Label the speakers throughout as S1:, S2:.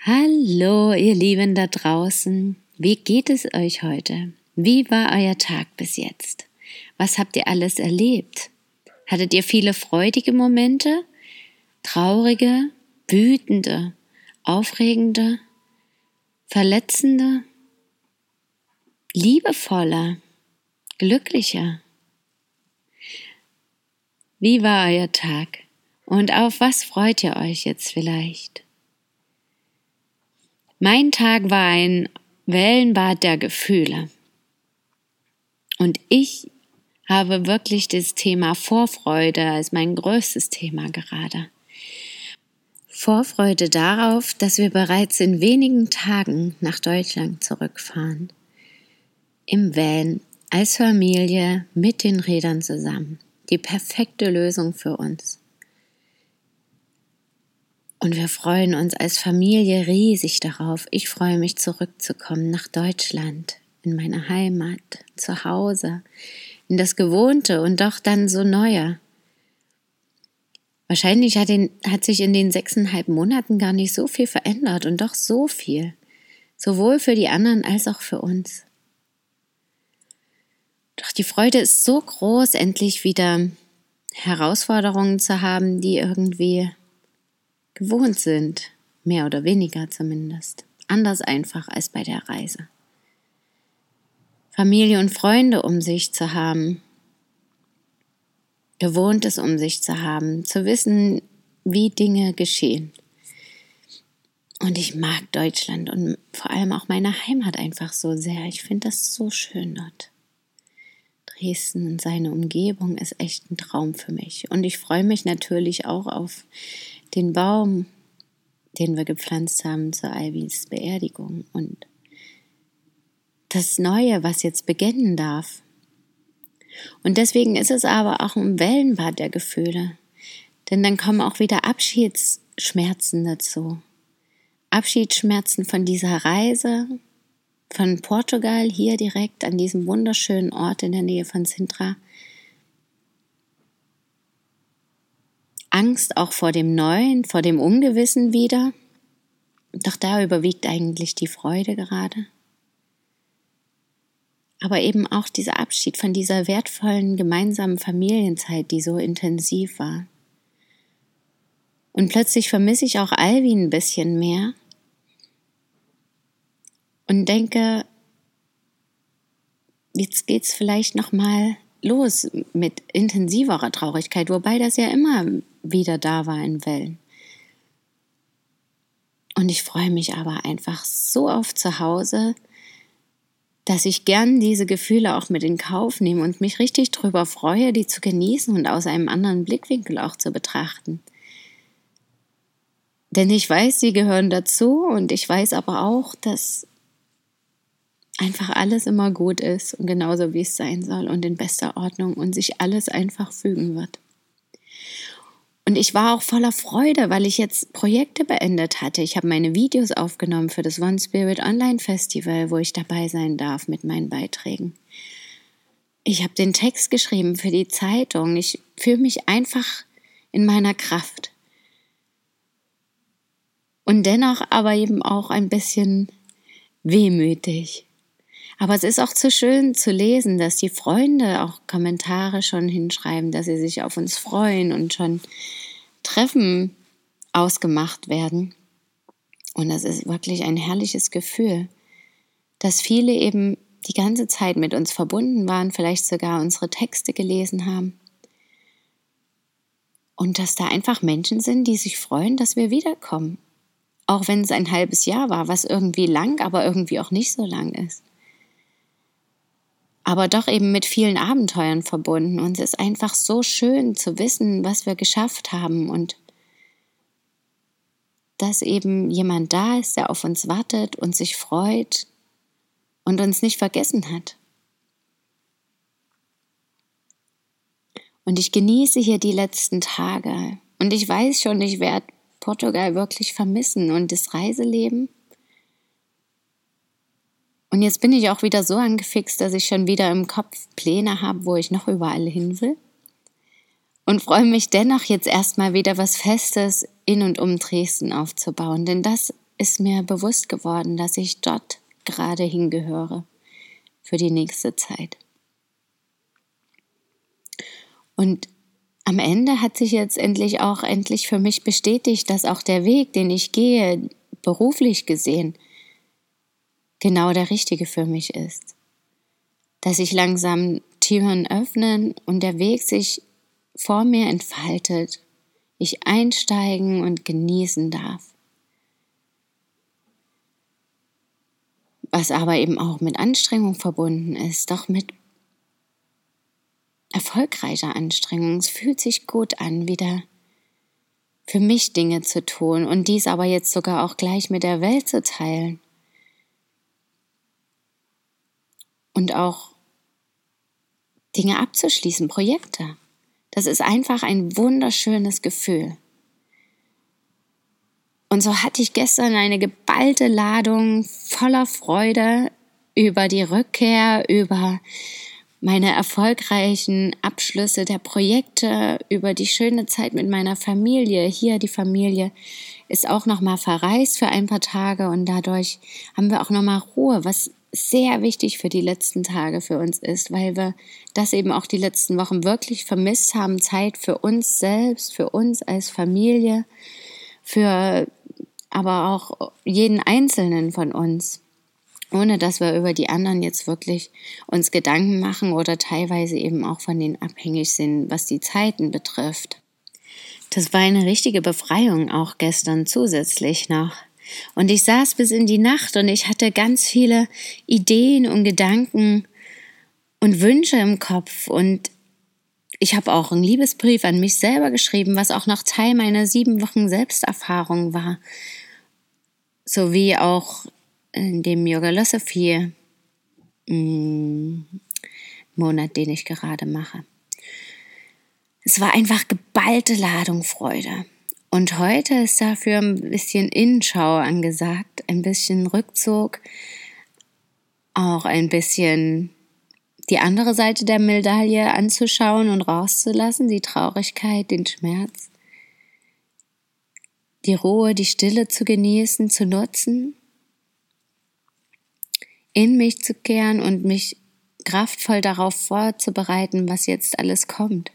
S1: Hallo, ihr Lieben da draußen. Wie geht es euch heute? Wie war euer Tag bis jetzt? Was habt ihr alles erlebt? Hattet ihr viele freudige Momente? Traurige, wütende, aufregende, verletzende? Liebevoller, glücklicher. Wie war euer Tag und auf was freut ihr euch jetzt vielleicht? Mein Tag war ein Wellenbad der Gefühle. Und ich habe wirklich das Thema Vorfreude als mein größtes Thema gerade. Vorfreude darauf, dass wir bereits in wenigen Tagen nach Deutschland zurückfahren im Van als Familie mit den Rädern zusammen. Die perfekte Lösung für uns. Und wir freuen uns als Familie riesig darauf. Ich freue mich zurückzukommen nach Deutschland, in meine Heimat, zu Hause, in das Gewohnte und doch dann so Neue. Wahrscheinlich hat, den, hat sich in den sechseinhalb Monaten gar nicht so viel verändert und doch so viel. Sowohl für die anderen als auch für uns. Doch die Freude ist so groß, endlich wieder Herausforderungen zu haben, die irgendwie gewohnt sind, mehr oder weniger zumindest. Anders einfach als bei der Reise. Familie und Freunde um sich zu haben, Gewohntes um sich zu haben, zu wissen, wie Dinge geschehen. Und ich mag Deutschland und vor allem auch meine Heimat einfach so sehr. Ich finde das so schön dort. Dresden und seine Umgebung ist echt ein Traum für mich. Und ich freue mich natürlich auch auf den Baum, den wir gepflanzt haben zur Ivys Beerdigung und das Neue, was jetzt beginnen darf. Und deswegen ist es aber auch ein Wellenbad der Gefühle. Denn dann kommen auch wieder Abschiedsschmerzen dazu. Abschiedsschmerzen von dieser Reise, von Portugal hier direkt an diesem wunderschönen Ort in der Nähe von Sintra. Angst auch vor dem Neuen, vor dem Ungewissen wieder. Doch da überwiegt eigentlich die Freude gerade. Aber eben auch dieser Abschied von dieser wertvollen gemeinsamen Familienzeit, die so intensiv war. Und plötzlich vermisse ich auch Alvin ein bisschen mehr und denke, jetzt geht's vielleicht noch mal los mit intensiverer Traurigkeit, wobei das ja immer wieder da war in Wellen. Und ich freue mich aber einfach so auf zu Hause, dass ich gern diese Gefühle auch mit in Kauf nehme und mich richtig drüber freue, die zu genießen und aus einem anderen Blickwinkel auch zu betrachten. Denn ich weiß, sie gehören dazu und ich weiß aber auch, dass einfach alles immer gut ist und genauso wie es sein soll und in bester Ordnung und sich alles einfach fügen wird. Und ich war auch voller Freude, weil ich jetzt Projekte beendet hatte. Ich habe meine Videos aufgenommen für das One Spirit Online Festival, wo ich dabei sein darf mit meinen Beiträgen. Ich habe den Text geschrieben für die Zeitung. Ich fühle mich einfach in meiner Kraft. Und dennoch aber eben auch ein bisschen wehmütig. Aber es ist auch zu schön zu lesen, dass die Freunde auch Kommentare schon hinschreiben, dass sie sich auf uns freuen und schon Treffen ausgemacht werden. Und das ist wirklich ein herrliches Gefühl, dass viele eben die ganze Zeit mit uns verbunden waren, vielleicht sogar unsere Texte gelesen haben. Und dass da einfach Menschen sind, die sich freuen, dass wir wiederkommen. Auch wenn es ein halbes Jahr war, was irgendwie lang, aber irgendwie auch nicht so lang ist aber doch eben mit vielen Abenteuern verbunden. Und es ist einfach so schön zu wissen, was wir geschafft haben und dass eben jemand da ist, der auf uns wartet und sich freut und uns nicht vergessen hat. Und ich genieße hier die letzten Tage. Und ich weiß schon, ich werde Portugal wirklich vermissen und das Reiseleben. Und jetzt bin ich auch wieder so angefixt, dass ich schon wieder im Kopf Pläne habe, wo ich noch überall hin will. Und freue mich dennoch jetzt erstmal wieder was Festes in und um Dresden aufzubauen. Denn das ist mir bewusst geworden, dass ich dort gerade hingehöre für die nächste Zeit. Und am Ende hat sich jetzt endlich auch endlich für mich bestätigt, dass auch der Weg, den ich gehe, beruflich gesehen, genau der richtige für mich ist. Dass sich langsam Türen öffnen und der Weg sich vor mir entfaltet, ich einsteigen und genießen darf. Was aber eben auch mit Anstrengung verbunden ist, doch mit erfolgreicher Anstrengung. Es fühlt sich gut an, wieder für mich Dinge zu tun und dies aber jetzt sogar auch gleich mit der Welt zu teilen. Und auch Dinge abzuschließen, Projekte. Das ist einfach ein wunderschönes Gefühl. Und so hatte ich gestern eine geballte Ladung voller Freude über die Rückkehr, über meine erfolgreichen Abschlüsse der Projekte, über die schöne Zeit mit meiner Familie. Hier die Familie ist auch noch mal verreist für ein paar Tage und dadurch haben wir auch noch mal Ruhe, was sehr wichtig für die letzten Tage für uns ist, weil wir das eben auch die letzten Wochen wirklich vermisst haben, Zeit für uns selbst, für uns als Familie, für aber auch jeden Einzelnen von uns, ohne dass wir über die anderen jetzt wirklich uns Gedanken machen oder teilweise eben auch von denen abhängig sind, was die Zeiten betrifft. Das war eine richtige Befreiung auch gestern zusätzlich noch. Und ich saß bis in die Nacht und ich hatte ganz viele Ideen und Gedanken und Wünsche im Kopf und ich habe auch einen Liebesbrief an mich selber geschrieben, was auch noch Teil meiner sieben Wochen Selbsterfahrung war, sowie auch in dem Yoga Philosophy mm, Monat, den ich gerade mache. Es war einfach geballte Ladung Freude. Und heute ist dafür ein bisschen Innenschau angesagt, ein bisschen Rückzug, auch ein bisschen die andere Seite der Medaille anzuschauen und rauszulassen, die Traurigkeit, den Schmerz, die Ruhe, die Stille zu genießen, zu nutzen, in mich zu kehren und mich kraftvoll darauf vorzubereiten, was jetzt alles kommt.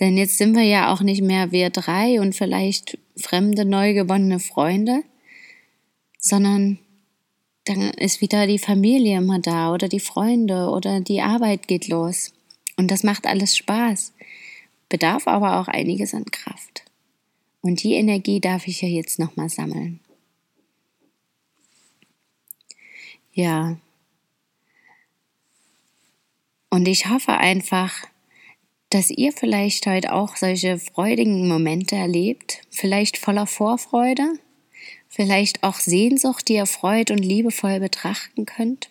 S1: Denn jetzt sind wir ja auch nicht mehr wir drei und vielleicht fremde, neu gewonnene Freunde, sondern dann ist wieder die Familie immer da oder die Freunde oder die Arbeit geht los. Und das macht alles Spaß, bedarf aber auch einiges an Kraft. Und die Energie darf ich ja jetzt nochmal sammeln. Ja. Und ich hoffe einfach, dass ihr vielleicht heute auch solche freudigen Momente erlebt, vielleicht voller Vorfreude, vielleicht auch Sehnsucht, die ihr freud und liebevoll betrachten könnt.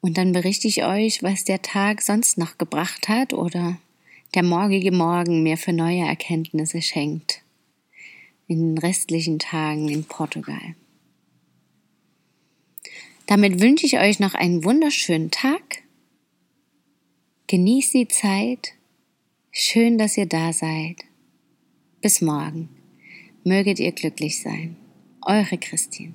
S1: Und dann berichte ich euch, was der Tag sonst noch gebracht hat oder der morgige Morgen mir für neue Erkenntnisse schenkt in den restlichen Tagen in Portugal. Damit wünsche ich euch noch einen wunderschönen Tag Genießt die Zeit. Schön, dass ihr da seid. Bis morgen. Möget ihr glücklich sein. Eure Christine.